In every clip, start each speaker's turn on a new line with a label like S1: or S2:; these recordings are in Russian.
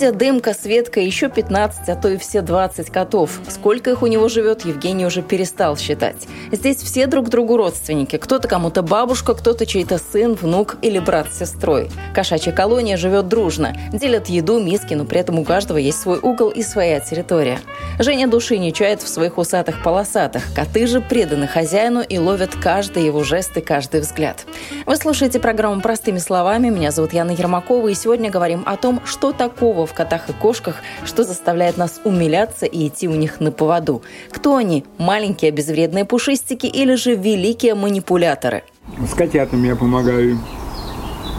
S1: Кузя, Дымка, Светка, еще 15, а то и все 20 котов. Сколько их у него живет, Евгений уже перестал считать. Здесь все друг другу родственники. Кто-то кому-то бабушка, кто-то чей-то сын, внук или брат с сестрой. Кошачья колония живет дружно. Делят еду, миски, но при этом у каждого есть свой угол и своя территория. Женя души не чает в своих усатых полосатых. Коты же преданы хозяину и ловят каждый его жест и каждый взгляд. Вы слушаете программу «Простыми словами». Меня зовут Яна Ермакова, и сегодня говорим о том, что такого в котах и кошках, что заставляет нас умиляться и идти у них на поводу? Кто они? Маленькие безвредные пушистики или же великие манипуляторы?
S2: С котятами я помогаю.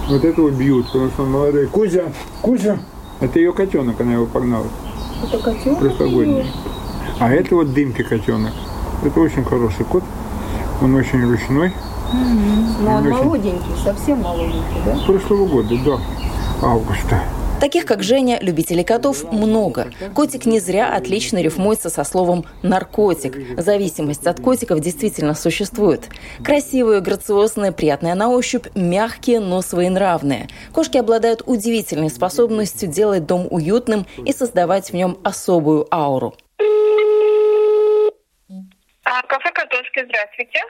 S2: Вот этого бьют, потому что он молодой. Кузя, Кузя, это ее котенок, она его погнала.
S1: Это котенок?
S2: Прошлогодний. А это вот дымки котенок. Это очень хороший кот. Он очень ручной.
S3: Ну, он, он очень... молоденький, совсем молоденький, да?
S2: Прошлого года, да, августа.
S1: Таких, как Женя, любителей котов много. Котик не зря отлично рифмуется со словом «наркотик». Зависимость от котиков действительно существует. Красивые, грациозные, приятные на ощупь, мягкие, но своенравные. Кошки обладают удивительной способностью делать дом уютным и создавать в нем особую ауру.
S4: А, кафе Котовский, здравствуйте.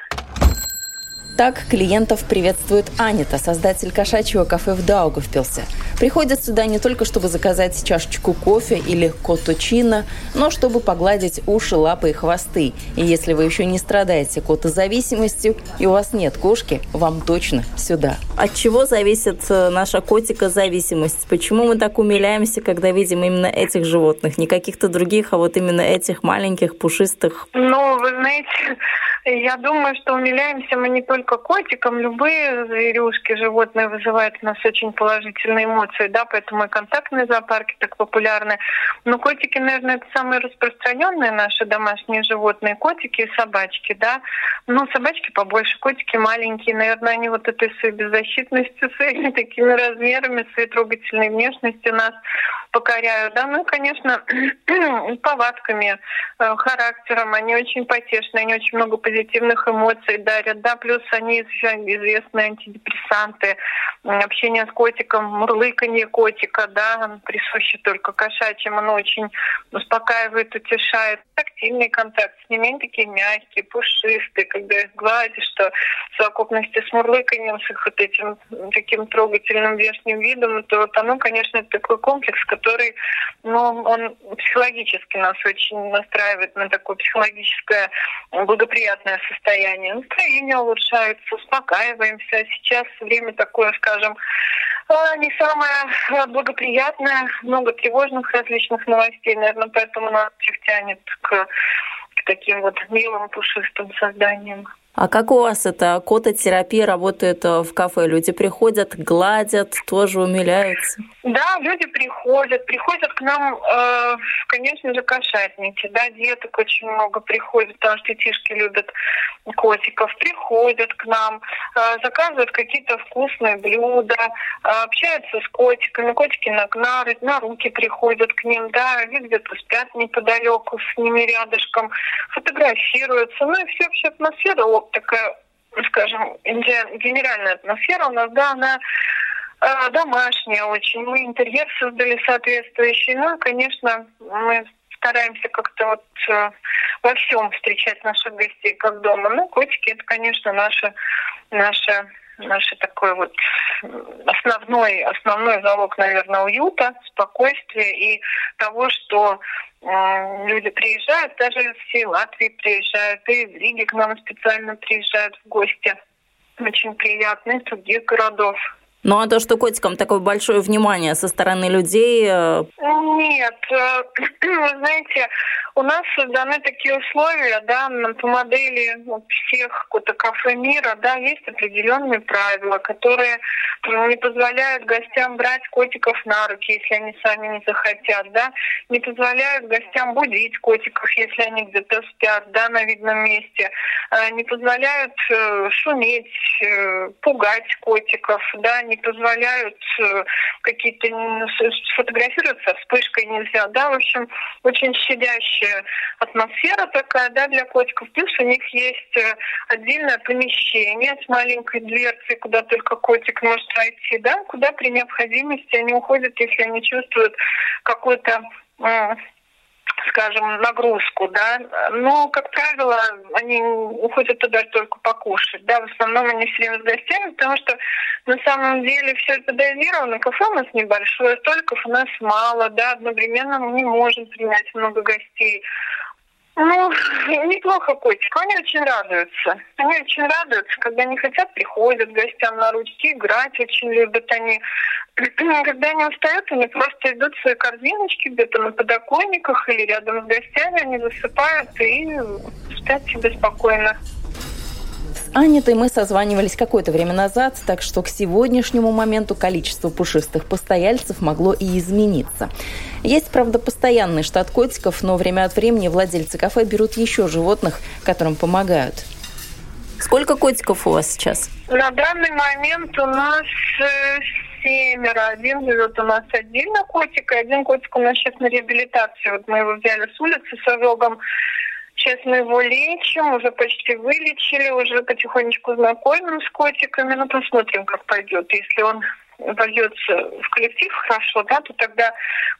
S1: Так клиентов приветствует Анита, создатель кошачьего кафе в Даугавпилсе. Приходят сюда не только, чтобы заказать чашечку кофе или коточина, но чтобы погладить уши, лапы и хвосты. И если вы еще не страдаете котозависимостью и у вас нет кошки, вам точно сюда. От чего зависит э, наша котика-зависимость? Почему мы так умиляемся, когда видим именно этих животных? Не каких-то других, а вот именно этих маленьких, пушистых?
S4: Ну, вы знаете, я думаю, что умиляемся мы не только котикам, любые зверюшки, животные вызывают у нас очень положительные эмоции, да, поэтому и контактные зоопарки так популярны. Но котики, наверное, это самые распространенные наши домашние животные, котики и собачки, да. Ну, собачки побольше, котики маленькие, наверное, они вот этой своей беззащитностью, своими такими размерами, своей трогательной внешностью нас покоряют, да, ну и, конечно, повадками, э, характером, они очень потешные, они очень много позитивных эмоций дарят, да, плюс они известные антидепрессанты, общение с котиком, мурлыканье котика, да, присуще только кошачьим, оно очень успокаивает, утешает. Тактильный контакт с ними, такие мягкие, пушистые, когда их гладишь, что в совокупности с мурлыканьем, с их вот этим таким трогательным внешним видом, то вот оно, конечно, это такой комплекс, который, ну, он психологически нас очень настраивает на такое психологическое благоприятное состояние. Настроение улучшается, успокаиваемся. Сейчас время такое, скажем, а, не самое благоприятное, много тревожных различных новостей, наверное, поэтому нас всех тянет к, к таким вот милым пушистым созданиям.
S1: А как у вас это кототерапия работает э, в кафе? Люди приходят, гладят, тоже умиляются?
S4: Да, люди приходят. Приходят к нам, э, конечно же, кошатники. Да, деток очень много приходит, потому что детишки любят котиков. Приходят к нам, э, заказывают какие-то вкусные блюда, э, общаются с котиками. Котики на, на, на руки приходят к ним, да, они где-то спят неподалеку с ними рядышком, фотографируются. Ну и все, все атмосфера такая, скажем, генеральная атмосфера у нас, да, она э, домашняя очень. Мы интерьер создали соответствующий. Ну, конечно, мы стараемся как-то вот э, во всем встречать наших гостей как дома. Ну, котики это, конечно, наша, наша наше такой вот основной, основной залог, наверное, уюта, спокойствия и того, что люди приезжают, даже из всей Латвии приезжают, и из Риги к нам специально приезжают в гости. Очень приятно, из других городов.
S1: Ну а то, что котикам такое большое внимание со стороны людей... Э,
S4: Нет, э, вы знаете, у нас созданы такие условия, да, по модели всех кафе мира, да, есть определенные правила, которые не позволяют гостям брать котиков на руки, если они сами не захотят, да, не позволяют гостям будить котиков, если они где-то спят, да, на видном месте, э, не позволяют э, шуметь, э, пугать котиков, да, не позволяют какие-то сфотографироваться вспышкой нельзя, да, в общем, очень щадящая атмосфера такая, да, для котиков. Плюс у них есть отдельное помещение с маленькой дверцей, куда только котик может войти, да, куда при необходимости они уходят, если они чувствуют какую-то скажем, нагрузку, да, но, как правило, они уходят туда только покушать, да, в основном они все время с гостями, потому что на самом деле все это дозировано, кафе у нас небольшое, столиков у нас мало, да, одновременно мы не можем принять много гостей. Ну, неплохо котик. Они очень радуются. Они очень радуются, когда они хотят, приходят гостям на ручки, играть очень любят они. Когда они устают, они просто идут в свои корзиночки где-то на подоконниках или рядом с гостями, они засыпают и спят себе спокойно.
S1: Анетой мы созванивались какое-то время назад, так что к сегодняшнему моменту количество пушистых постояльцев могло и измениться. Есть, правда, постоянный штат котиков, но время от времени владельцы кафе берут еще животных, которым помогают. Сколько котиков у вас сейчас?
S4: На данный момент у нас э, семеро. Один живет у нас отдельно котик, и один котик у нас сейчас на реабилитации. Вот мы его взяли с улицы с ожогом Сейчас мы его лечим, уже почти вылечили, уже потихонечку знакомим с котиками. Ну, посмотрим, как пойдет. Если он вольется в коллектив хорошо, да, то тогда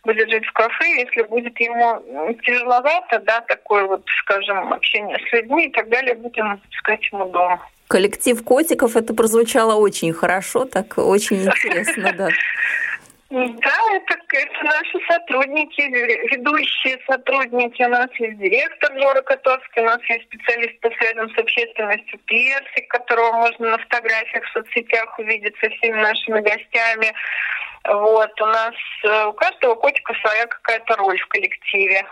S4: будет жить в кафе. Если будет ему тяжеловато, да, такое вот, скажем, общение с людьми и так далее, будем искать ему дом.
S1: Коллектив котиков, это прозвучало очень хорошо, так очень интересно, да.
S4: Да, это, это наши сотрудники, ведущие сотрудники. У нас есть директор Жора Котовский, у нас есть специалист по связям с общественностью Персик, которого можно на фотографиях в соцсетях увидеть со всеми нашими гостями. Вот, у нас э, у каждого котика своя какая-то роль в коллективе.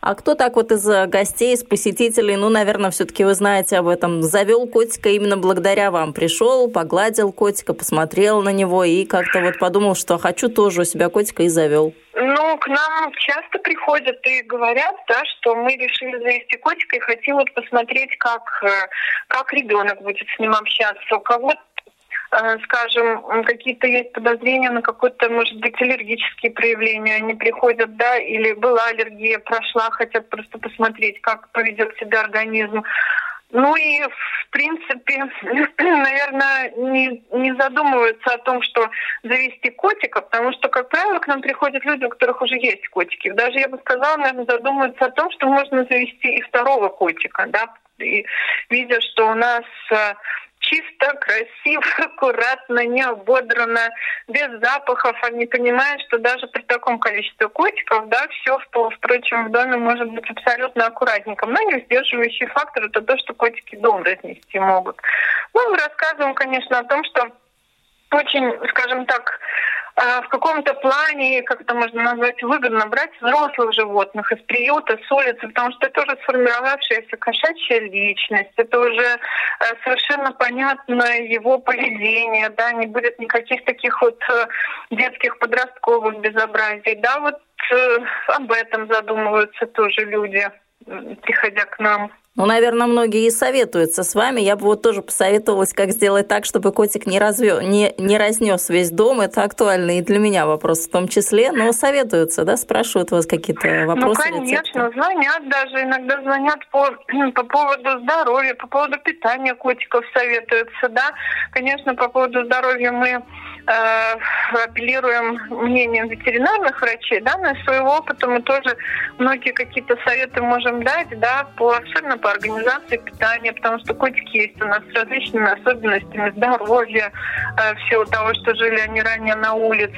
S1: А кто так вот из э, гостей, из посетителей, ну, наверное, все-таки вы знаете об этом, завел котика именно благодаря вам? Пришел, погладил котика, посмотрел на него и как-то вот подумал, что хочу тоже у себя котика и завел.
S4: Ну, к нам часто приходят и говорят, да, что мы решили завести котика и хотим вот посмотреть, как, э, как ребенок будет с ним общаться. У кого-то скажем, какие-то есть подозрения на какое-то, может быть, аллергические проявления, они приходят, да, или была аллергия, прошла, хотят просто посмотреть, как поведет себя организм. Ну и, в принципе, наверное, не, не задумываются о том, что завести котика, потому что, как правило, к нам приходят люди, у которых уже есть котики. Даже, я бы сказала, наверное, задумываются о том, что можно завести и второго котика, да, и видя, что у нас э, чисто, красиво, аккуратно, не ободрано, без запахов. Они понимают, что даже при таком количестве котиков, да, все, впрочем, в доме может быть абсолютно аккуратненько. Но не сдерживающий фактор это то, что котики дом разнести могут. Ну, мы рассказываем, конечно, о том, что очень, скажем так, в каком-то плане, как это можно назвать, выгодно брать взрослых животных из приюта, с улицы, потому что это уже сформировавшаяся кошачья личность, это уже э, совершенно понятно его поведение, да, не будет никаких таких вот э, детских подростковых безобразий, да, вот э, об этом задумываются тоже люди, приходя к нам.
S1: Ну, наверное, многие и советуются с вами. Я бы вот тоже посоветовалась, как сделать так, чтобы котик не, развё... не, не разнес весь дом. Это актуальный и для меня вопрос в том числе. Но советуются, да, спрашивают вас какие-то ну, вопросы?
S4: Ну, конечно, рецепты? звонят даже, иногда звонят по, по поводу здоровья, по поводу питания котиков советуются, да. Конечно, по поводу здоровья мы э, апеллируем мнением ветеринарных врачей, да, но из своего опыта мы тоже многие какие-то советы можем дать, да, по особенно по организации питания, потому что котики есть у нас с различными особенностями здоровья, э, всего того, что жили они ранее на улице.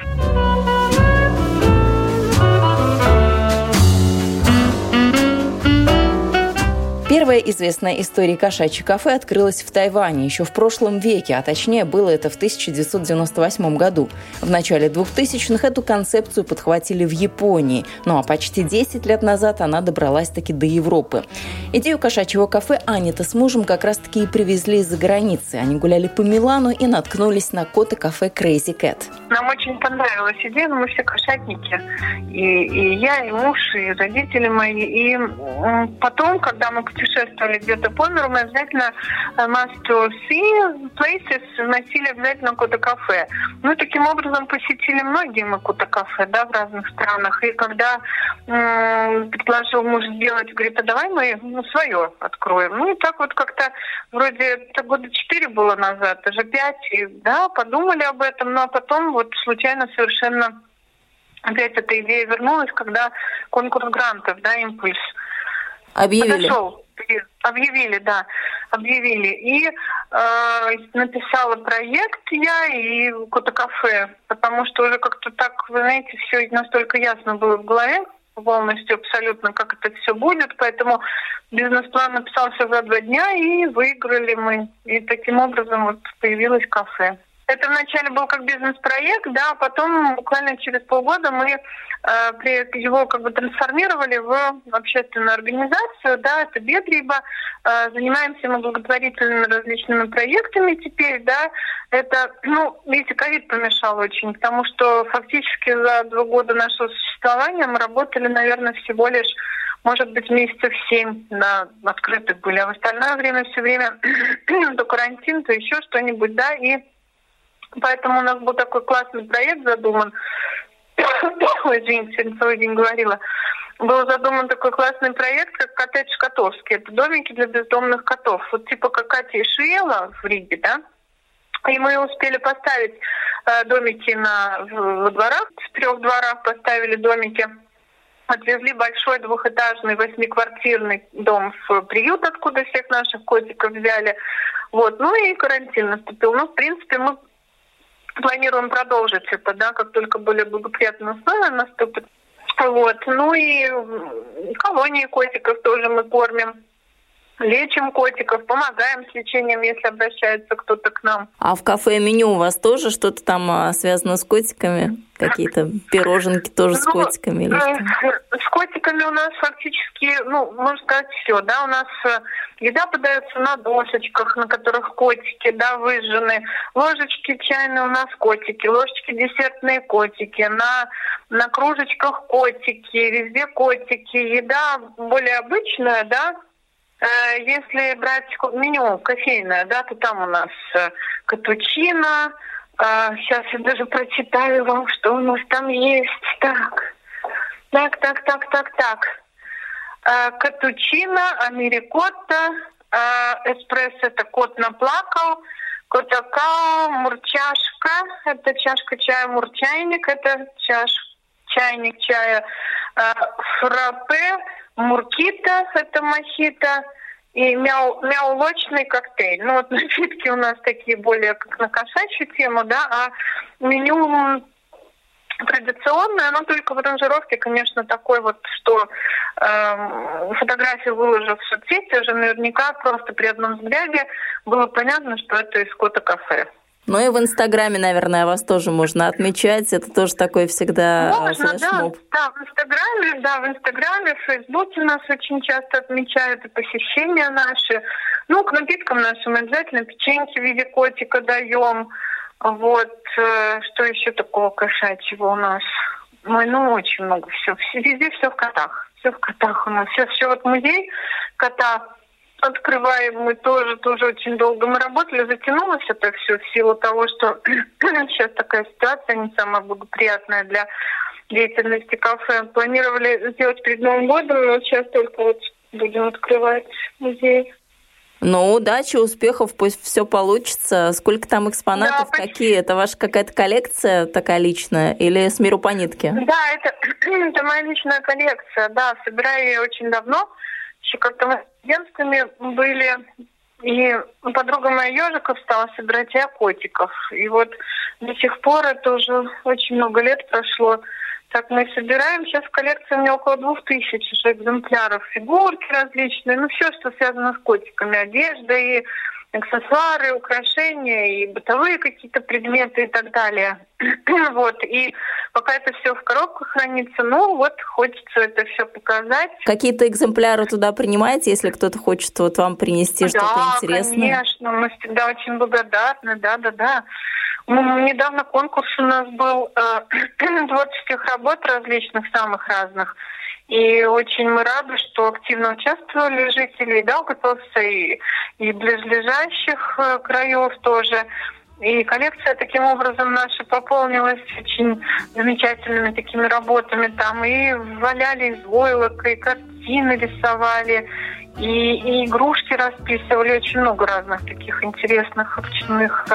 S1: Первая известная история кошачьей кафе открылась в Тайване еще в прошлом веке, а точнее было это в 1998 году. В начале 2000-х эту концепцию подхватили в Японии, ну а почти 10 лет назад она добралась таки до Европы. Идею кошачьего кафе Анита с мужем как раз-таки и привезли из-за границы. Они гуляли по Милану и наткнулись на кот и кафе Crazy Cat.
S4: Нам очень понравилась идея, но мы все кошатники. И, и я, и муж, и родители мои. И потом, когда мы путешествовали где-то по миру, мы обязательно э, must to see places носили обязательно кота-кафе. Ну, таким образом посетили многие мы кота-кафе, да, в разных странах. И когда м- предложил муж сделать, говорит, а давай мы ну, свое откроем. Ну, и так вот как-то вроде это года четыре было назад, даже пять, и, да, подумали об этом, но потом вот случайно совершенно опять эта идея вернулась, когда конкурс грантов, да, импульс.
S1: Объявили.
S4: Подошел Объявили, да, объявили. И э, написала проект я и Кота кафе, потому что уже как-то так, вы знаете, все настолько ясно было в голове полностью абсолютно, как это все будет. Поэтому бизнес-план написался за два дня и выиграли мы. И таким образом вот появилось кафе. Это вначале был как бизнес-проект, да, а потом буквально через полгода мы э, его как бы трансформировали в общественную организацию, да, это Бедриба. Э, занимаемся мы благотворительными различными проектами теперь, да. Это, ну, видите, ковид помешал очень, потому что фактически за два года нашего существования мы работали, наверное, всего лишь может быть, месяцев семь на открытых были, а в остальное время все время то карантин, то еще что-нибудь, да, и Поэтому у нас был такой классный проект задуман. Извините, сегодня целый день говорила. Был задуман такой классный проект, как коттедж Котовский. Это домики для бездомных котов. Вот типа как Катя Шиела в Риге, да? И мы успели поставить э, домики на, в, во дворах, в трех дворах поставили домики. Отвезли большой двухэтажный восьмиквартирный дом в приют, откуда всех наших котиков взяли. Вот. Ну и карантин наступил. Ну, в принципе, мы планируем продолжить это, да, как только более благоприятные условия наступят. Вот. Ну и колонии котиков тоже мы кормим. Лечим котиков, помогаем с лечением, если обращается кто-то к нам.
S1: А в кафе меню у вас тоже что-то там а, связано с котиками? Какие-то пироженки тоже ну, с котиками? Или
S4: что? С котиками у нас фактически, ну, можно сказать, все. Да, у нас э, еда подается на досочках, на которых котики, да, выжжены. Ложечки чайные у нас котики, ложечки десертные котики, на, на кружечках котики, везде котики. Еда более обычная, да, Э, если брать меню кофейное, да, то там у нас э, капучино. Сейчас э, я даже прочитаю вам, что у нас там есть. Так, так, так, так, так, так. Капучино, америкотто, эспрессо – это кот наплакал, котакао, мурчашка – это чашка чая, мурчайник – это чаш, чайник чая, фраппе – муркита, это мохито, и мяу, мяулочный коктейль. Ну вот напитки у нас такие более как на кошачью тему, да, а меню традиционное, но только в аранжировке, конечно, такой вот, что э, фотографию выложив в соцсети, уже наверняка просто при одном взгляде было понятно, что это из кота кафе.
S1: Ну и в Инстаграме, наверное, вас тоже можно отмечать. Это тоже такой всегда
S4: а, можно, флешмоб. Да, да, в Инстаграме, да, в Инстаграме, в Фейсбуке нас очень часто отмечают и посещения наши. Ну, к напиткам нашим обязательно печеньки в виде котика даем. Вот, э, что еще такого кошачьего у нас? Ой, ну, очень много все. Везде все в котах. Все в котах у нас. Все, все вот музей кота открываем мы тоже, тоже очень долго. Мы работали, затянулось это все в силу того, что сейчас такая ситуация не самая благоприятная для деятельности кафе. Планировали сделать перед Новым годом, но сейчас только вот будем открывать музей.
S1: Ну, удачи, успехов, пусть все получится. Сколько там экспонатов, да, какие? Это ваша какая-то коллекция такая личная или с миру по нитке?
S4: Да, это, это моя личная коллекция, да, собираю ее очень давно как-то мы студентами были, и подруга моя ежиков стала собирать я котиков. И вот до сих пор это уже очень много лет прошло. Так, мы собираем. Сейчас в коллекции у меня около двух тысяч экземпляров. Фигурки различные, ну все, что связано с котиками. Одежда и аксессуары, украшения и бытовые какие-то предметы и так далее. вот. И пока это все в коробках хранится, ну вот хочется это все показать.
S1: Какие-то экземпляры туда принимаете, если кто-то хочет вот вам принести да, что-то интересное?
S4: Да, конечно. Мы всегда очень благодарны. Да, да, да. Ну, недавно конкурс у нас был э, творческих работ различных, самых разных. И очень мы рады, что активно участвовали жители Даугавпилса и, и близлежащих э, краев тоже. И коллекция таким образом наша пополнилась очень замечательными такими работами. Там и валяли из войлок, и картины рисовали, и, и игрушки расписывали. Очень много разных таких интересных ручных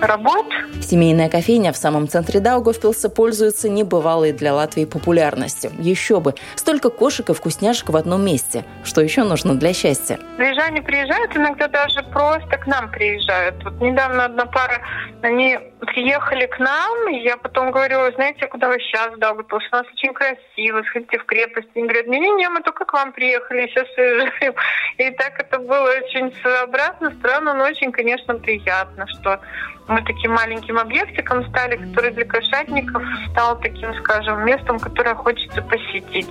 S4: работ.
S1: Семейная кофейня в самом центре Даугавпилса пользуется небывалой для Латвии популярностью. Еще бы! Столько кошек и вкусняшек в одном месте. Что еще нужно для счастья?
S4: Приезжане приезжают, иногда даже просто к нам приезжают. Вот недавно одна пара, они приехали к нам, и я потом говорю, знаете, куда вы сейчас, Даугавпилс? У нас очень красиво, сходите в крепость. Они говорят, не-не-не, мы только к вам приехали, сейчас уезжаем. И так это было очень своеобразно, странно, но очень, конечно, приятно, что мы таким маленьким объектиком стали, который для кошатников стал таким, скажем, местом, которое хочется посетить.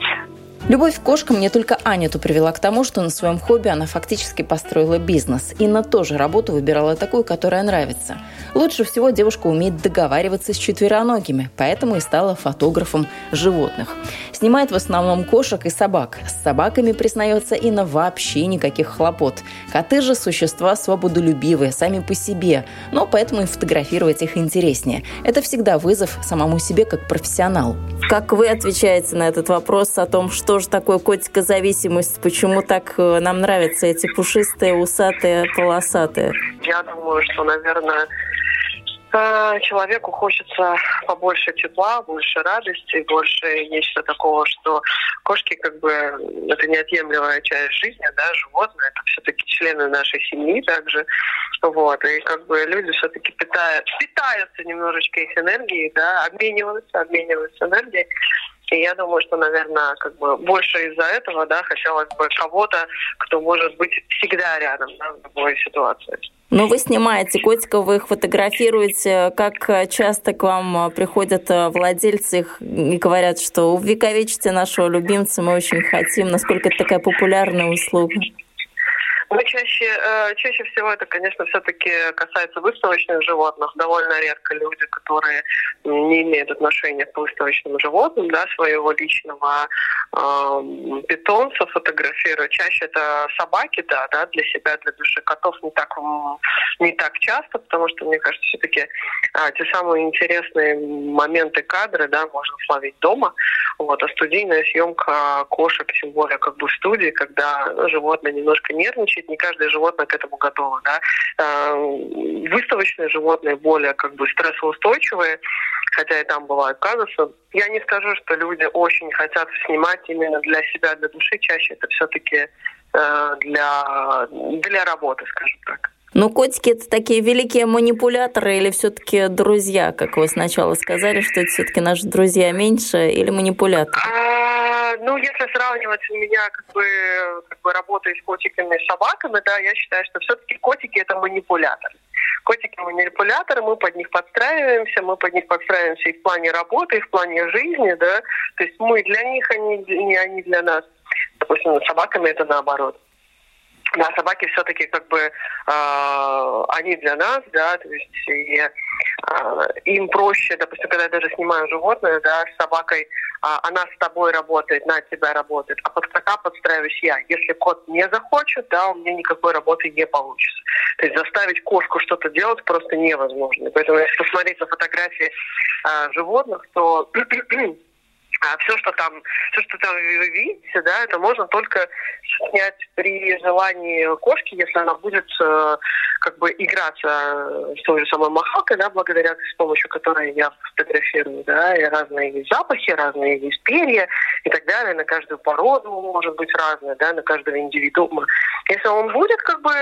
S1: Любовь к кошкам не только Анюту привела к тому, что на своем хобби она фактически построила бизнес. Инна тоже работу выбирала такую, которая нравится. Лучше всего девушка умеет договариваться с четвероногими, поэтому и стала фотографом животных. Снимает в основном кошек и собак. С собаками, признается Инна, вообще никаких хлопот. Коты же существа свободолюбивые, сами по себе, но поэтому и фотографировать их интереснее. Это всегда вызов самому себе как профессионалу. Как вы отвечаете на этот вопрос о том, что же такое котикозависимость, почему так э, нам нравятся эти пушистые, усатые, полосатые?
S5: Я думаю, что, наверное, э, человеку хочется побольше тепла, больше радости, больше нечто такого, что кошки как бы это неотъемлемая часть жизни, да, животные, это все-таки члены нашей семьи также, вот, и как бы люди все-таки питают, питаются немножечко их энергией, да, обмениваются, обмениваются энергией, и я думаю, что, наверное, как бы больше из-за этого, да, хотелось бы кого-то, кто может быть всегда рядом, да, в любой ситуации.
S1: Но вы снимаете котиков, вы их фотографируете. Как часто к вам приходят владельцы их и говорят, что увековечите нашего любимца, мы очень хотим. Насколько это такая популярная услуга?
S5: Ну, чаще, э, чаще всего это, конечно, все-таки касается выставочных животных. Довольно редко люди, которые не имеют отношения к выставочным животным, да, своего личного э, питомца фотографируют. Чаще это собаки, да, да, для себя, для души. Котов не так, не так часто, потому что, мне кажется, все-таки э, те самые интересные моменты, кадры, да, можно словить дома. Вот, а студийная съемка кошек, тем более как бы в студии, когда животное немножко нервничает, не каждое животное к этому готово. Да? А, выставочные животные более как бы стрессоустойчивые, хотя и там бывают казусы. Я не скажу, что люди очень хотят снимать именно для себя, для души. Чаще это все-таки э, для, для работы, скажем так.
S1: Ну, котики это такие великие манипуляторы или все-таки друзья, как вы сначала сказали, что это все-таки наши друзья меньше или манипуляторы?
S5: Ну, если сравнивать у меня как бы, как бы работой с котиками и собаками, да, я считаю, что все-таки котики это манипуляторы. Котики манипуляторы, мы под них подстраиваемся, мы под них подстраиваемся и в плане работы, и в плане жизни, да. То есть мы для них, они, не они для нас. Допустим, с собаками это наоборот да, собаки все-таки как бы э, они для нас, да, то есть и, э, им проще, допустим, когда я даже снимаю животное, да, с собакой, э, она с тобой работает, на тебя работает, а под кота подстраиваюсь я. Если кот не захочет, да, у меня никакой работы не получится. То есть заставить кошку что-то делать просто невозможно. Поэтому если посмотреть на фотографии э, животных, то А все, что там, все, что там вы видите, да, это можно только снять при желании кошки, если она будет э, как бы играться с той же самой махалкой, да, благодаря с помощью которой я фотографирую, да, и разные запахи, разные есть перья и так далее, на каждую породу может быть разное, да, на каждого индивидуума. Если он будет как бы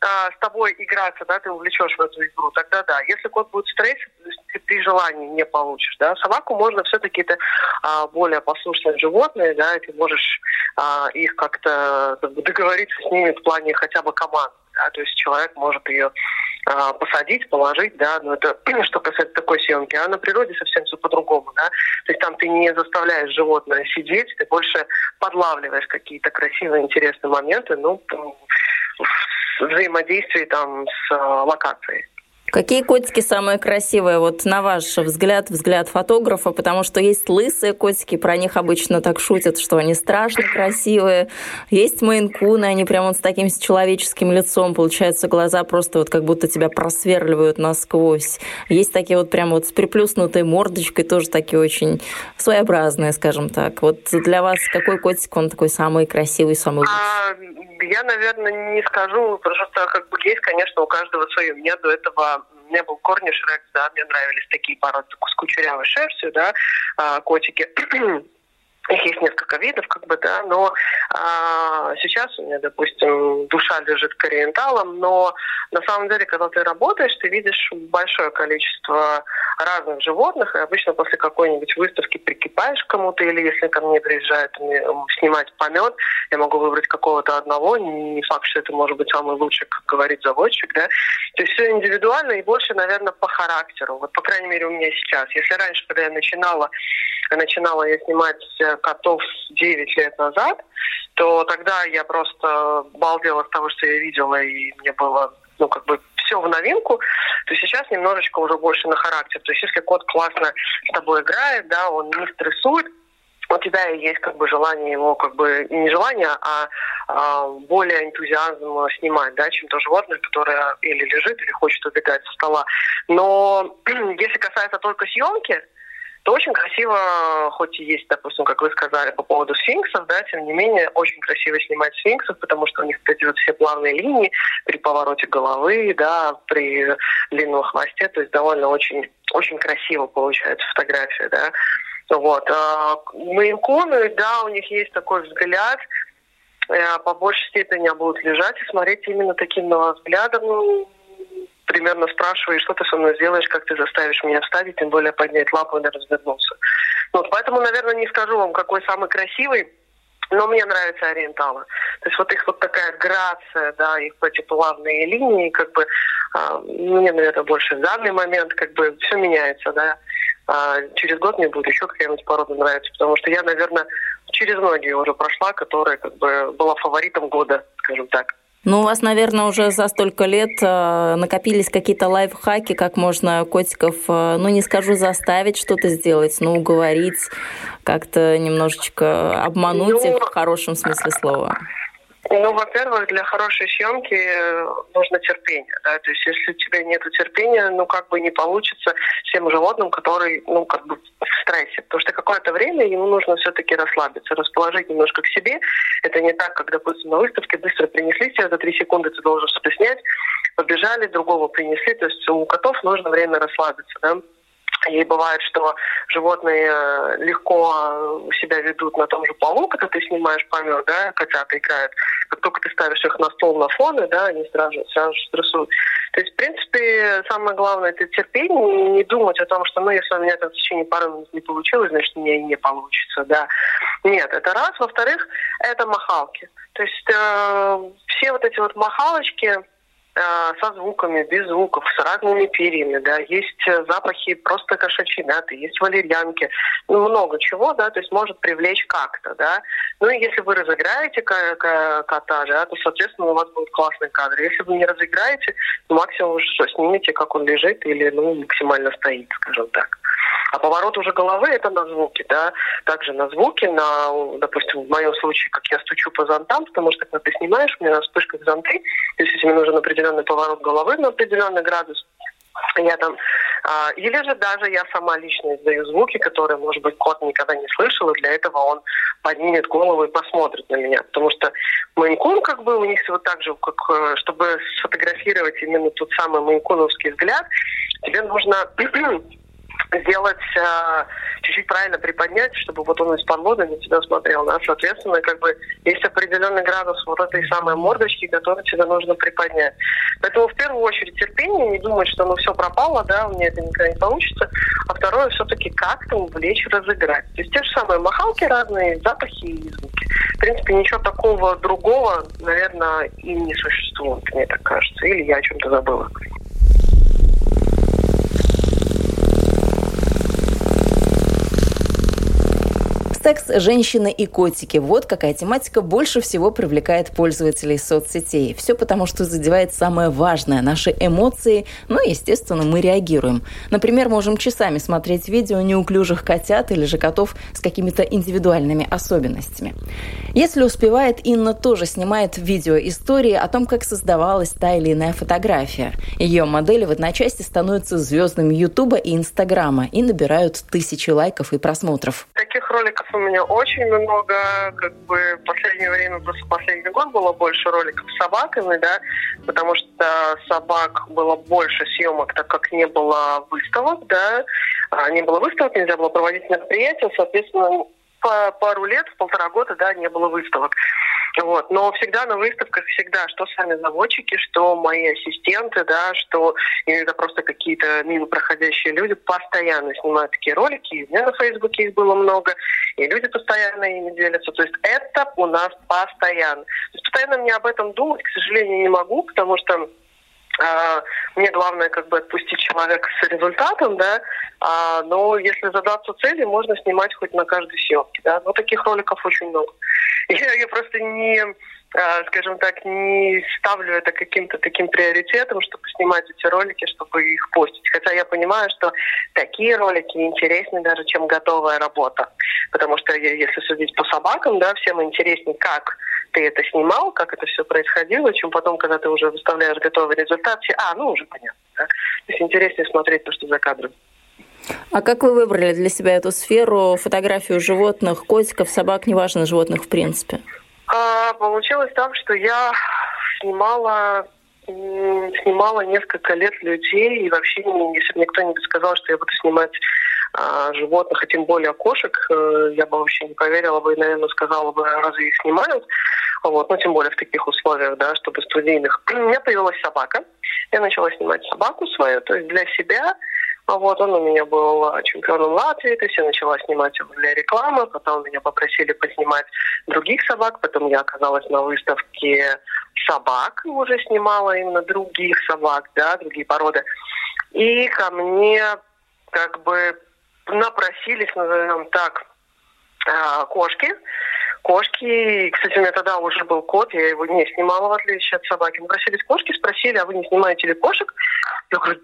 S5: а, с тобой играться, да, ты увлечешь в эту игру, тогда да. Если кот будет в стрессе, ты при желании не получишь, да. Собаку можно все-таки это а, более послушные животные, да, и ты можешь а, их как-то договориться с ними в плане хотя бы команд, да, то есть человек может ее а, посадить, положить, да, но это что касается такой съемки, а на природе совсем все по-другому, да, то есть там ты не заставляешь животное сидеть, ты больше подлавливаешь какие-то красивые, интересные моменты, ну, в взаимодействии там с а, локацией.
S1: Какие котики самые красивые, вот на ваш взгляд, взгляд фотографа, потому что есть лысые котики, про них обычно так шутят, что они страшно красивые. Есть мейнкуны, они прям вот с таким с человеческим лицом, получается, глаза просто вот как будто тебя просверливают насквозь. Есть такие вот прям вот с приплюснутой мордочкой, тоже такие очень своеобразные, скажем так. Вот для вас какой котик, он такой самый красивый, самый лучший? А,
S5: я, наверное, не скажу, потому что как бы есть, конечно, у каждого свое. Мне до этого у меня был корниш рекс, да, мне нравились такие породы с кучерявой шерстью, да, а, котики. Их есть несколько видов, как бы, да, но а, сейчас у меня, допустим, душа лежит к ориенталам, но на самом деле, когда ты работаешь, ты видишь большое количество разных животных, и обычно после какой-нибудь выставки прикипаешь кому-то, или если ко мне приезжают снимать помет, я могу выбрать какого-то одного, не факт, что это может быть самый лучший, как говорит заводчик, да, то есть все индивидуально и больше, наверное, по характеру, вот, по крайней мере, у меня сейчас. Если раньше, когда я начинала, начинала я снимать э, котов 9 лет назад, то тогда я просто балдела с того, что я видела, и мне было, ну, как бы все в новинку, то сейчас немножечко уже больше на характер. То есть если кот классно с тобой играет, да, он не стрессует, у тебя есть как бы желание его, как бы не желание, а, а более энтузиазм снимать, да, чем то животное, которое или лежит, или хочет убегать со стола. Но если касается только съемки, то очень красиво, хоть и есть, допустим, как вы сказали по поводу сфинксов, да, тем не менее, очень красиво снимать сфинксов, потому что у них эти вот все плавные линии при повороте головы, да, при длинном хвосте, то есть довольно очень, очень красиво получается фотография, да. Вот. А мейнкуны, да, у них есть такой взгляд, э, по большей степени будут лежать и смотреть именно таким взглядом, ну, примерно спрашиваешь, что ты со мной сделаешь, как ты заставишь меня встать, и тем более поднять лапу и развернуться. Вот, поэтому, наверное, не скажу вам, какой самый красивый, но мне нравятся ориенталы. То есть вот их вот такая грация, да, их эти плавные линии, как бы, э, мне, наверное, больше в данный момент, как бы, все меняется, да. А через год мне будет еще какая-нибудь порода нравиться, потому что я, наверное, через многие уже прошла, которая как бы была фаворитом года, скажем так.
S1: Ну, у вас, наверное, уже за столько лет э, накопились какие-то лайфхаки, как можно котиков, э, ну, не скажу заставить что-то сделать, но уговорить, как-то немножечко обмануть ну, их в хорошем смысле слова.
S5: Ну, во-первых, для хорошей съемки э, нужно терпение. Да? То есть, если у тебя нет терпения, ну, как бы не получится всем животным, которые, ну, как бы в стрессе. Потому что какое-то время ему нужно все-таки расслабиться, расположить немножко к себе. Это не так, как, допустим, на выставке быстро принесли тебе, за три секунды ты должен что-то снять, побежали, другого принесли. То есть у котов нужно время расслабиться, да. И бывает, что животные э, легко себя ведут на том же полу, когда ты снимаешь помер, да, котята играют. Как только ты ставишь их на стол на фоны, да, они сразу, сразу же стрессуют. То есть, в принципе, самое главное это терпение, не думать о том, что, ну, если у меня это в течение пары минут не получилось, значит, у меня и не получится, да. Нет, это раз. Во-вторых, это махалки. То есть э, все вот эти вот махалочки, Э, со звуками, без звуков, с разными перьями, да, есть э, запахи просто кошачьей мяты, есть валерьянки, ну, много чего, да, то есть может привлечь как-то, да. Ну, и если вы разыграете кота, да, то, соответственно, у вас будут классные кадры. Если вы не разыграете, максимум что, снимете, как он лежит или, ну, максимально стоит, скажем так. А поворот уже головы это на звуки, да. Также на звуки, на, допустим, в моем случае, как я стучу по зонтам, потому что когда ты снимаешь, у меня на вспышках зонты, если тебе нужен определенный поворот головы на определенный градус, я там, а, или же даже я сама лично издаю звуки, которые, может быть, кот никогда не слышал, и для этого он поднимет голову и посмотрит на меня. Потому что мейнкун, как бы, у них вот так же, как, э, чтобы сфотографировать именно тот самый мейнкуновский взгляд, тебе нужно сделать, э, чуть-чуть правильно приподнять, чтобы вот он из-под воды на тебя смотрел. Да? Соответственно, как бы есть определенный градус вот этой самой мордочки, которую тебе нужно приподнять. Поэтому в первую очередь терпение, не думать, что ну все пропало, да, у меня это никогда не получится. А второе, все-таки как-то увлечь, разыграть. То есть те же самые махалки разные, запахи и звуки. В принципе, ничего такого другого, наверное, и не существует, мне так кажется. Или я о чем-то забыла.
S1: Секс, женщины и котики. Вот какая тематика больше всего привлекает пользователей соцсетей. Все потому, что задевает самое важное – наши эмоции, но, естественно, мы реагируем. Например, можем часами смотреть видео неуклюжих котят или же котов с какими-то индивидуальными особенностями. Если успевает, Инна тоже снимает видео истории о том, как создавалась та или иная фотография. Ее модели в одночасье становятся звездами Ютуба и Инстаграма и набирают тысячи лайков и просмотров.
S5: Таких роликов у меня очень много, как бы в последнее время, просто последний год было больше роликов с собаками, да, потому что собак было больше съемок, так как не было выставок, да, а, не было выставок, нельзя было проводить мероприятия, соответственно, по пару лет, полтора года, да, не было выставок. Вот. Но всегда на выставках, всегда, что сами заводчики, что мои ассистенты, да, что иногда просто какие-то мимо проходящие люди постоянно снимают такие ролики. И у меня на Фейсбуке их было много, и люди постоянно ими делятся. То есть это у нас постоянно. То есть постоянно мне об этом думать, к сожалению, не могу, потому что мне главное как бы отпустить человека с результатом, да, а, но если задаться целью, можно снимать хоть на каждой съемке, да, но таких роликов очень много. Я, я просто не, а, скажем так, не ставлю это каким-то таким приоритетом, чтобы снимать эти ролики, чтобы их постить. Хотя я понимаю, что такие ролики интереснее даже, чем готовая работа. Потому что если судить по собакам, да, всем интереснее, как ты это снимал, как это все происходило, чем потом, когда ты уже выставляешь готовый результат, все, а, ну уже понятно. Да? То есть интереснее смотреть то, что за кадром.
S1: А как вы выбрали для себя эту сферу, фотографию животных, котиков, собак, неважно, животных в принципе?
S5: А, получилось так, что я снимала снимала несколько лет людей, и вообще, если бы никто не сказал, что я буду снимать а, животных, а тем более кошек, э, я бы вообще не поверила бы и, наверное, сказала бы, разве их снимают. Вот, ну, тем более в таких условиях, да, чтобы студийных. У меня появилась собака. Я начала снимать собаку свою, то есть для себя. Вот, он у меня был чемпионом Латвии, то есть я начала снимать его для рекламы, потом меня попросили поснимать других собак, потом я оказалась на выставке собак, уже снимала именно других собак, да, другие породы. И ко мне как бы напросились, назовем так, а, кошки. Кошки, кстати, у меня тогда уже был кот, я его не снимала, в отличие от собаки. Мы просились кошки, спросили, а вы не снимаете ли кошек? Я говорю,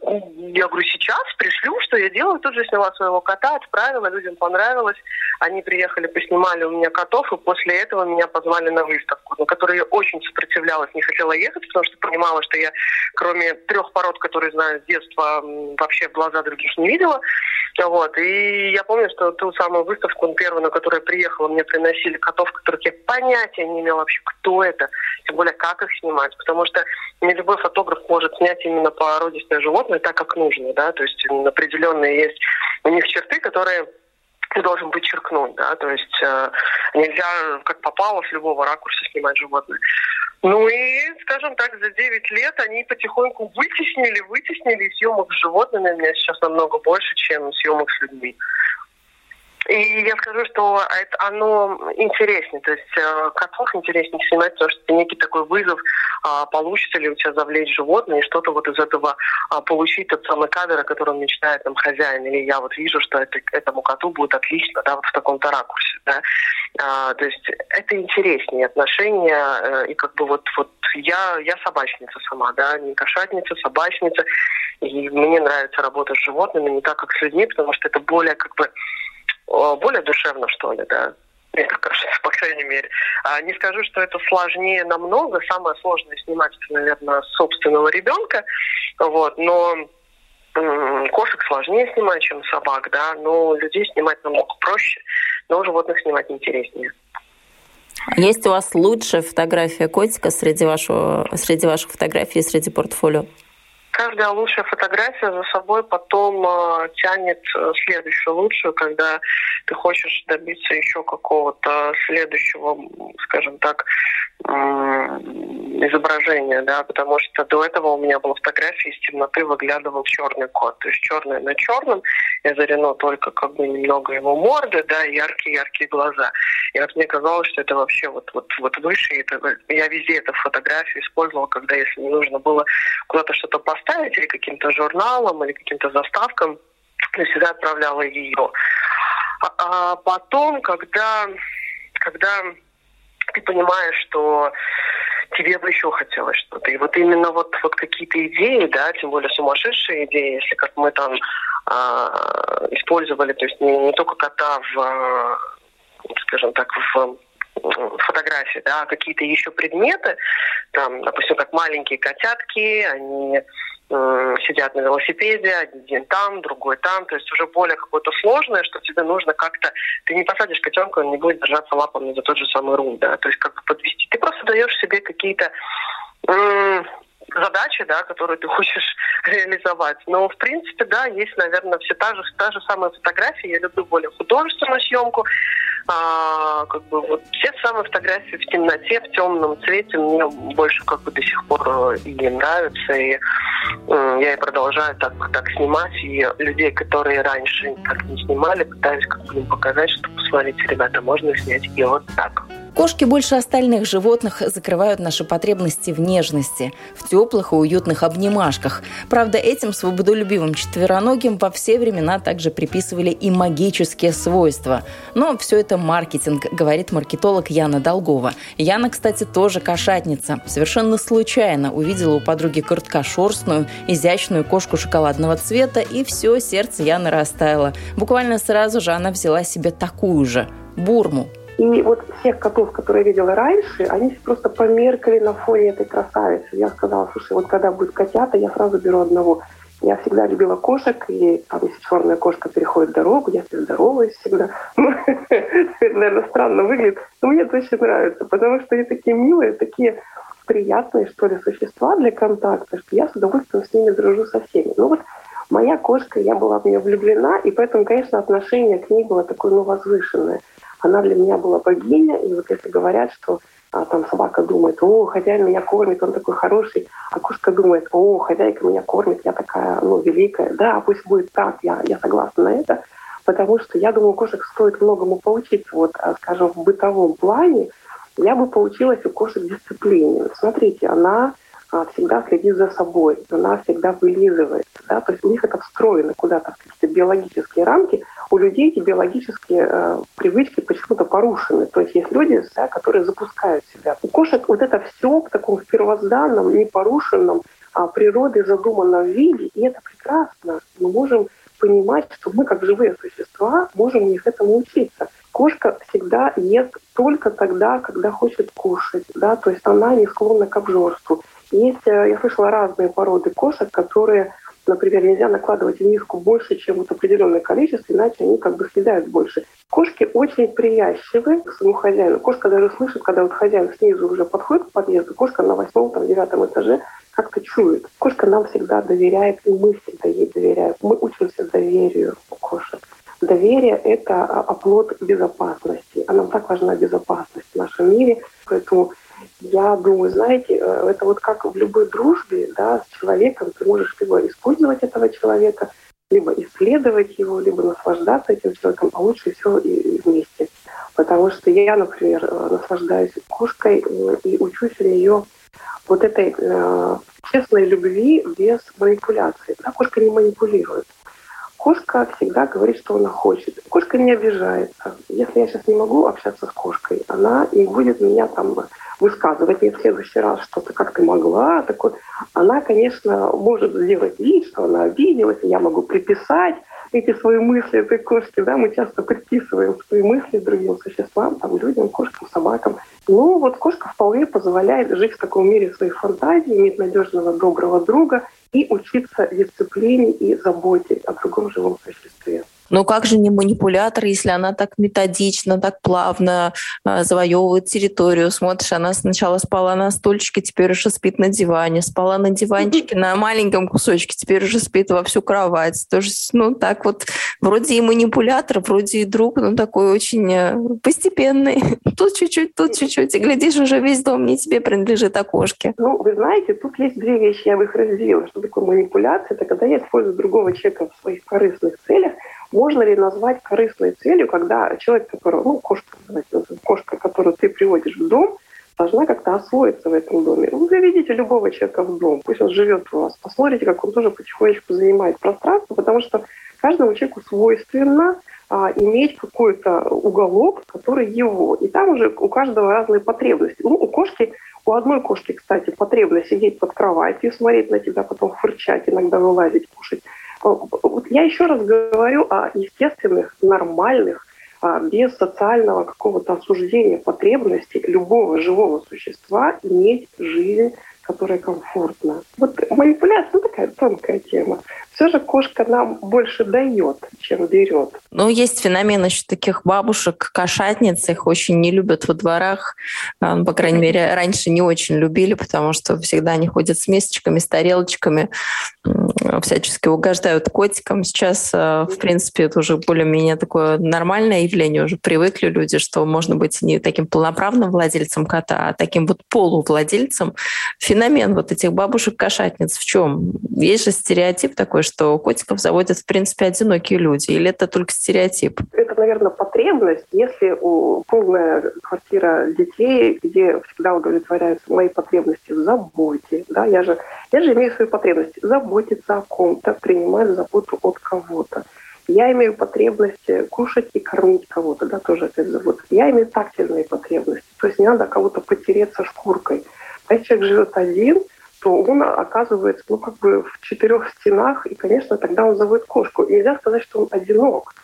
S5: я говорю, сейчас пришлю, что я делаю. Тут же сняла своего кота, отправила, людям понравилось. Они приехали, поснимали у меня котов, и после этого меня позвали на выставку, на которую я очень сопротивлялась, не хотела ехать, потому что понимала, что я, кроме трех пород, которые знаю с детства, вообще в глаза других не видела. Вот. И я помню, что ту самую выставку, первую, на которую я приехала, мне приносили котов, которых я понятия не имела вообще, кто это, тем более, как их снимать. Потому что не любой фотограф может снять именно породистое животное так, как нужно. Да? То есть определенные есть у них черты, которые ты должен подчеркнуть, да, то есть э, нельзя как попало с любого ракурса снимать животное. Ну и, скажем так, за 9 лет они потихоньку вытеснили, вытеснили съемок с животными. У меня сейчас намного больше, чем съемок с людьми. И я скажу, что это, оно интереснее. То есть э, котов интереснее снимать, потому что это некий такой вызов, а, получится ли у тебя завлечь животное и что-то вот из этого а, получить тот самый кадр, о котором мечтает там хозяин. Или я вот вижу, что это, этому коту будет отлично, да, вот в таком-то ракурсе. Да. А, то есть это интереснее отношения. Э, и как бы вот, вот я, я собачница сама, да, не кошатница, собачница. И мне нравится работать с животными не так, как с людьми, потому что это более как бы более душевно, что ли, да. Мне кажется, по крайней мере. А не скажу, что это сложнее намного. Самое сложное снимать, это, наверное, собственного ребенка. Вот, но кошек сложнее снимать, чем собак, да, но людей снимать намного проще, но животных снимать интереснее.
S1: Есть у вас лучшая фотография котика среди, вашего, среди ваших фотографий, среди портфолио?
S5: Каждая лучшая фотография за собой потом э, тянет следующую лучшую, когда ты хочешь добиться еще какого-то следующего, скажем так, э, изображения, да, потому что до этого у меня была фотография из темноты выглядывал черный кот, то есть черное на черном, и озарено только как бы немного его морды, да, яркие-яркие глаза. И вот мне казалось, что это вообще вот, вот, вот выше, это, я везде эту фотографию использовала, когда если мне нужно было куда-то что-то поставить или каким-то журналом, или каким-то заставкам, я всегда отправляла ее. А, а потом, когда, когда ты понимаешь, что тебе бы еще хотелось что-то. И вот именно вот, вот какие-то идеи, да, тем более сумасшедшие идеи, если как мы там э, использовали, то есть не, не только кота в, скажем так, в фотографии, да, а какие-то еще предметы, там, допустим, как маленькие котятки, они сидят на велосипеде, один там, другой там, то есть уже более какое-то сложное, что тебе нужно как-то, ты не посадишь котенка, он не будет держаться лапами за тот же самый руль, да, то есть как бы подвести. Ты просто даешь себе какие-то задачи, да, которые ты хочешь реализовать. Но, в принципе, да, есть, наверное, все та же, та же самая фотография. Я люблю более художественную съемку. А, как бы вот все самые фотографии в темноте, в темном цвете мне больше как бы до сих пор и нравятся. И э, я и продолжаю так, так снимать. И людей, которые раньше так не снимали, пытаюсь как бы им показать, что посмотрите, ребята, можно снять и вот так.
S1: Кошки больше остальных животных закрывают наши потребности в нежности, в теплых и уютных обнимашках. Правда, этим свободолюбивым четвероногим во все времена также приписывали и магические свойства. Но все это маркетинг, говорит маркетолог Яна Долгова. Яна, кстати, тоже кошатница. Совершенно случайно увидела у подруги короткошерстную, изящную кошку шоколадного цвета, и все, сердце Яны растаяло. Буквально сразу же она взяла себе такую же – бурму.
S6: И вот всех котов, которые я видела раньше, они просто померкали на фоне этой красавицы. Я сказала, слушай, вот когда будет котята, я сразу беру одного. Я всегда любила кошек, и там, если черная кошка переходит дорогу, я с ней здороваюсь всегда. Ну, это, наверное, странно выглядит, но мне это очень нравится, потому что они такие милые, такие приятные, что ли, существа для контакта, что я с удовольствием с ними дружу со всеми. Ну вот моя кошка, я была в нее влюблена, и поэтому, конечно, отношение к ней было такое, ну, возвышенное – она для меня была богиня, и вот если говорят, что а, там собака думает, о, хозяин меня кормит, он такой хороший, а кошка думает, о, хозяйка меня кормит, я такая, ну, великая. Да, пусть будет так, я, я согласна на это, потому что я думаю, кошек стоит многому поучиться. Вот, а, скажем, в бытовом плане я бы поучилась у кошек дисциплине. Смотрите, она всегда следит за собой, она всегда вылизывает. Да? То есть у них это встроено куда-то в какие-то биологические рамки, у людей эти биологические э, привычки почему-то порушены. То есть есть люди, да, которые запускают себя. У кошек вот это все в таком первозданном, непорушенном а, природой задуманном виде, и это прекрасно. Мы можем понимать, что мы, как живые существа, можем у них этому учиться. Кошка всегда ест только тогда, когда хочет кушать, да, то есть она не склонна к обжорству. Есть, э, я слышала разные породы кошек, которые Например, нельзя накладывать в миску больше, чем вот определенное количество, иначе они как бы съедают больше. Кошки очень привязчивы к своему хозяину. Кошка даже слышит, когда вот хозяин снизу уже подходит к подъезду, кошка на восьмом, там, девятом этаже как-то чует. Кошка нам всегда доверяет, и мы всегда ей доверяем. Мы учимся доверию у кошек. Доверие – это оплот безопасности. А нам так важна безопасность в нашем мире. Поэтому я думаю, знаете, э, это вот как в любой дружбе, да, с человеком ты можешь либо использовать этого человека, либо исследовать его, либо наслаждаться этим человеком, а лучше всего и вместе. Потому что я, например, э, наслаждаюсь кошкой э, и учусь у нее вот этой э, честной любви без манипуляции. Да, кошка не манипулирует. Кошка всегда говорит, что она хочет. Кошка не обижается. Если я сейчас не могу общаться с кошкой, она не будет меня там высказывать ей в следующий раз что-то, как ты могла. Так вот, она, конечно, может сделать вид, что она обиделась, и я могу приписать эти свои мысли этой кошке, да, мы часто приписываем свои мысли другим существам, там, людям, кошкам, собакам. Ну, вот кошка вполне позволяет жить в таком мире своей фантазии, иметь надежного, доброго друга и учиться дисциплине и заботе о другом живом существе.
S1: Но как же не манипулятор, если она так методично, так плавно э, завоевывает территорию? Смотришь, она сначала спала на стульчике, теперь уже спит на диване, спала на диванчике, на маленьком кусочке, теперь уже спит во всю кровать. Тоже, ну, так вот, вроде и манипулятор, вроде и друг, но такой очень э, постепенный. Тут чуть-чуть, тут чуть-чуть, и глядишь, уже весь дом не тебе принадлежит, а кошке.
S6: Ну, вы знаете, тут есть две вещи, я бы их разделила. Что такое манипуляция? Это когда я использую другого человека в своих корыстных целях, можно ли назвать корыстной целью, когда человек, который, ну, кошка, кошка, которую ты приводишь в дом, должна как-то освоиться в этом доме. Вы заведите любого человека в дом, пусть он живет у вас, посмотрите, как он тоже потихонечку занимает пространство, потому что каждому человеку свойственно а, иметь какой-то уголок, который его. И там уже у каждого разные потребности. Ну, у кошки, у одной кошки, кстати, потребность сидеть под кроватью, смотреть на тебя, потом фырчать, иногда вылазить, кушать. Вот я еще раз говорю о естественных, нормальных, а, без социального какого-то осуждения потребности любого живого существа иметь жизнь, которая комфортна. Вот манипуляция ну, такая тонкая тема все же кошка нам больше дает, чем берет.
S1: Ну, есть феномен еще таких бабушек, кошатниц, их очень не любят во дворах. А, по крайней мере, раньше не очень любили, потому что всегда они ходят с мисочками, с тарелочками, всячески угождают котикам. Сейчас, а, в принципе, это уже более-менее такое нормальное явление, уже привыкли люди, что можно быть не таким полноправным владельцем кота, а таким вот полувладельцем. Феномен вот этих бабушек-кошатниц в чем? Есть же стереотип такой, что котиков заводят, в принципе, одинокие люди? Или это только стереотип?
S6: Это, наверное, потребность. Если у полная квартира детей, где всегда удовлетворяются мои потребности в заботе, да, я же, я же имею свои потребности заботиться о ком-то, принимать заботу от кого-то. Я имею потребность кушать и кормить кого-то, да, тоже опять забота. Я имею тактильные потребности, то есть не надо кого-то потереться шкуркой. А если человек живет один, то он оказывается ну, как бы в четырех стенах, и, конечно, тогда он заводит кошку. нельзя сказать, что он одинок.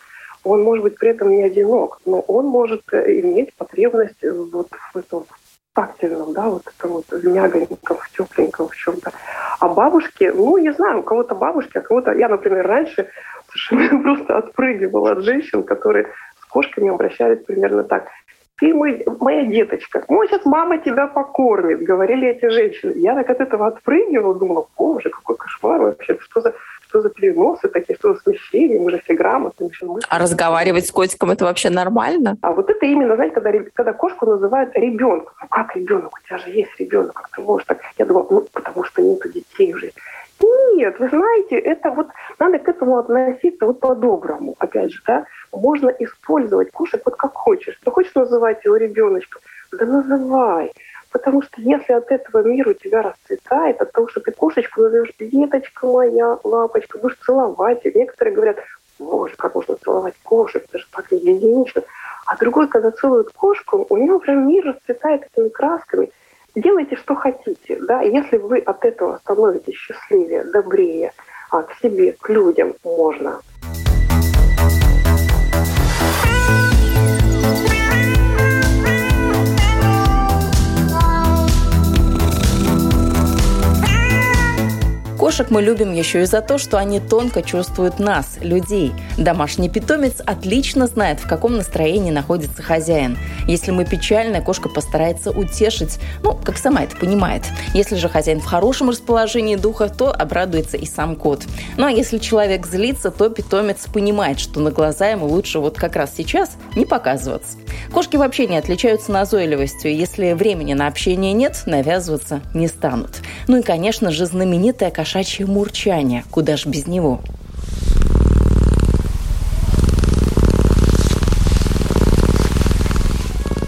S6: Он может быть при этом не одинок, но он может э, иметь потребность вот в этом тактильном, да, вот это вот в мягоньком, в тепленьком, в чем-то. А бабушки, ну, не знаю, у кого-то бабушки, а кого-то... Я, например, раньше совершенно просто отпрыгивала от женщин, которые с кошками обращались примерно так ты мой, моя деточка, ну, сейчас мама тебя покормит, говорили эти женщины. Я так от этого отпрыгивала, думала, боже, какой кошмар вообще, что за, что за переносы такие, что за смещения, мы же все грамотные. Мы
S1: а разговаривать с котиком это вообще нормально?
S6: А вот это именно, знаете, когда, когда кошку называют ребенком. Ну как ребенок? У тебя же есть ребенок, как ты можешь так? Я думала, ну потому что нету детей уже. Нет, вы знаете, это вот надо к этому относиться вот по-доброму, опять же, да. Можно использовать кошек вот как хочешь. Ты хочешь называть его ребеночком? Да называй. Потому что если от этого мир у тебя расцветает, от того, что ты кошечку назовешь «деточка моя, лапочка», будешь целовать. И некоторые говорят, боже, как можно целовать кошек, это же так гигиенично. А другой, когда целует кошку, у него прям мир расцветает этими красками – делайте, что хотите. Да? Если вы от этого становитесь счастливее, добрее, а к себе, к людям можно.
S1: Кошек мы любим еще и за то, что они тонко чувствуют нас, людей. Домашний питомец отлично знает, в каком настроении находится хозяин. Если мы печальны, кошка постарается утешить, ну, как сама это понимает. Если же хозяин в хорошем расположении духа, то обрадуется и сам кот. Ну а если человек злится, то питомец понимает, что на глаза ему лучше вот как раз сейчас не показываться. Кошки вообще не отличаются назойливостью. Если времени на общение нет, навязываться не станут. Ну и, конечно же, знаменитая кошачья кошачье мурчание. Куда ж без него?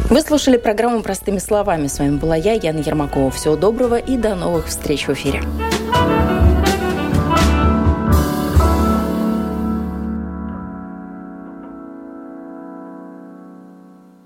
S1: Вы слушали программу «Простыми словами». С вами была я, Яна Ермакова. Всего доброго и до новых встреч в эфире.